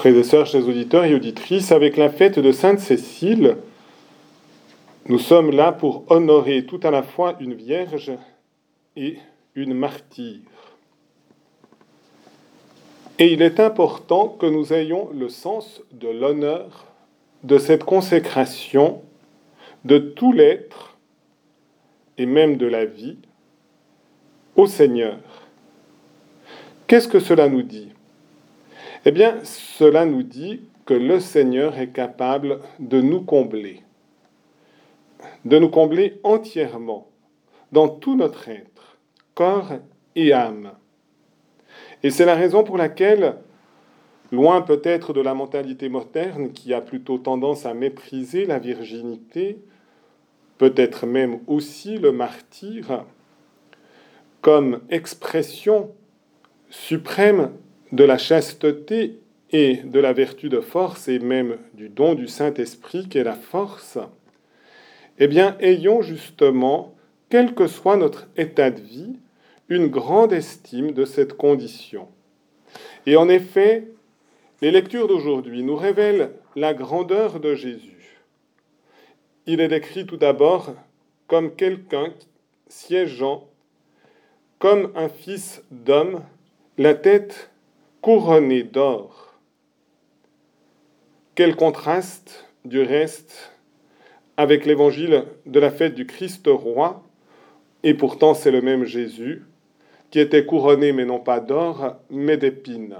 Frères et sœurs, chers auditeurs et auditrices, avec la fête de Sainte Cécile, nous sommes là pour honorer tout à la fois une vierge et une martyre. Et il est important que nous ayons le sens de l'honneur de cette consécration de tout l'être et même de la vie au Seigneur. Qu'est-ce que cela nous dit? Eh bien, cela nous dit que le Seigneur est capable de nous combler, de nous combler entièrement, dans tout notre être, corps et âme. Et c'est la raison pour laquelle, loin peut-être de la mentalité moderne qui a plutôt tendance à mépriser la virginité, peut-être même aussi le martyr, comme expression suprême de la chasteté et de la vertu de force et même du don du Saint-Esprit qui est la force, eh bien, ayons justement, quel que soit notre état de vie, une grande estime de cette condition. Et en effet, les lectures d'aujourd'hui nous révèlent la grandeur de Jésus. Il est décrit tout d'abord comme quelqu'un siégeant comme un fils d'homme la tête couronnée d'or. Quel contraste, du reste, avec l'évangile de la fête du Christ roi, et pourtant c'est le même Jésus, qui était couronné mais non pas d'or, mais d'épines.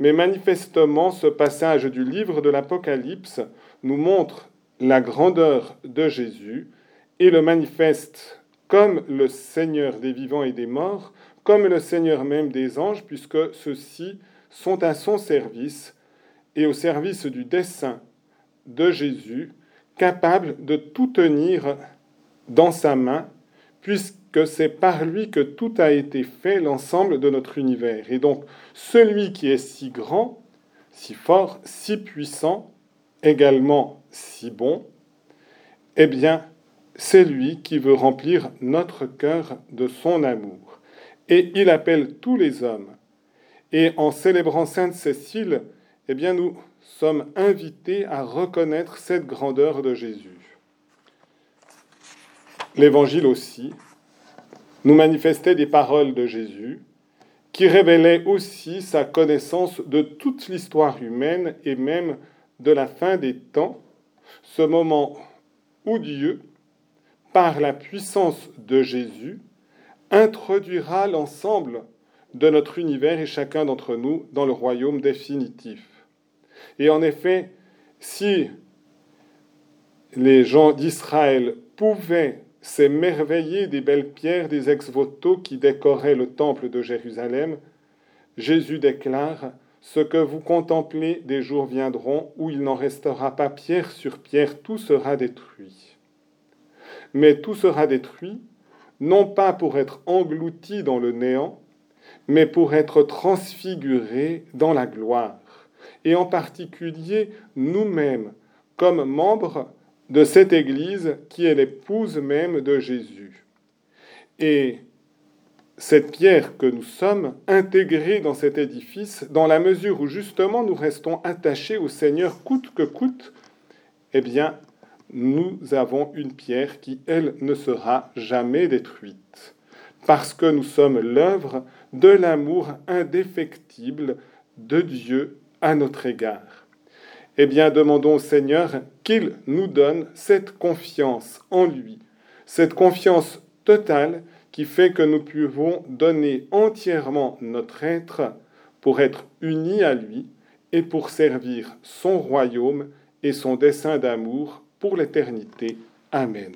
Mais manifestement, ce passage du livre de l'Apocalypse nous montre la grandeur de Jésus et le manifeste comme le Seigneur des vivants et des morts, comme le Seigneur même des anges, puisque ceux-ci sont à son service et au service du dessein de Jésus, capable de tout tenir dans sa main, puisque c'est par lui que tout a été fait, l'ensemble de notre univers. Et donc, celui qui est si grand, si fort, si puissant, également si bon, eh bien, c'est lui qui veut remplir notre cœur de son amour et il appelle tous les hommes. Et en célébrant Sainte Cécile, eh nous sommes invités à reconnaître cette grandeur de Jésus. L'Évangile aussi nous manifestait des paroles de Jésus qui révélaient aussi sa connaissance de toute l'histoire humaine et même de la fin des temps, ce moment où Dieu, par la puissance de Jésus, introduira l'ensemble de notre univers et chacun d'entre nous dans le royaume définitif. Et en effet, si les gens d'Israël pouvaient s'émerveiller des belles pierres des ex-voto qui décoraient le temple de Jérusalem, Jésus déclare Ce que vous contemplez, des jours viendront où il n'en restera pas pierre sur pierre, tout sera détruit. Mais tout sera détruit non pas pour être englouti dans le néant, mais pour être transfiguré dans la gloire, et en particulier nous-mêmes, comme membres de cette Église qui est l'épouse même de Jésus. Et cette pierre que nous sommes, intégrée dans cet édifice, dans la mesure où justement nous restons attachés au Seigneur coûte que coûte, eh bien, nous avons une pierre qui, elle, ne sera jamais détruite, parce que nous sommes l'œuvre de l'amour indéfectible de Dieu à notre égard. Eh bien, demandons au Seigneur qu'il nous donne cette confiance en lui, cette confiance totale qui fait que nous pouvons donner entièrement notre être pour être unis à lui et pour servir son royaume et son dessein d'amour pour l'éternité. Amen.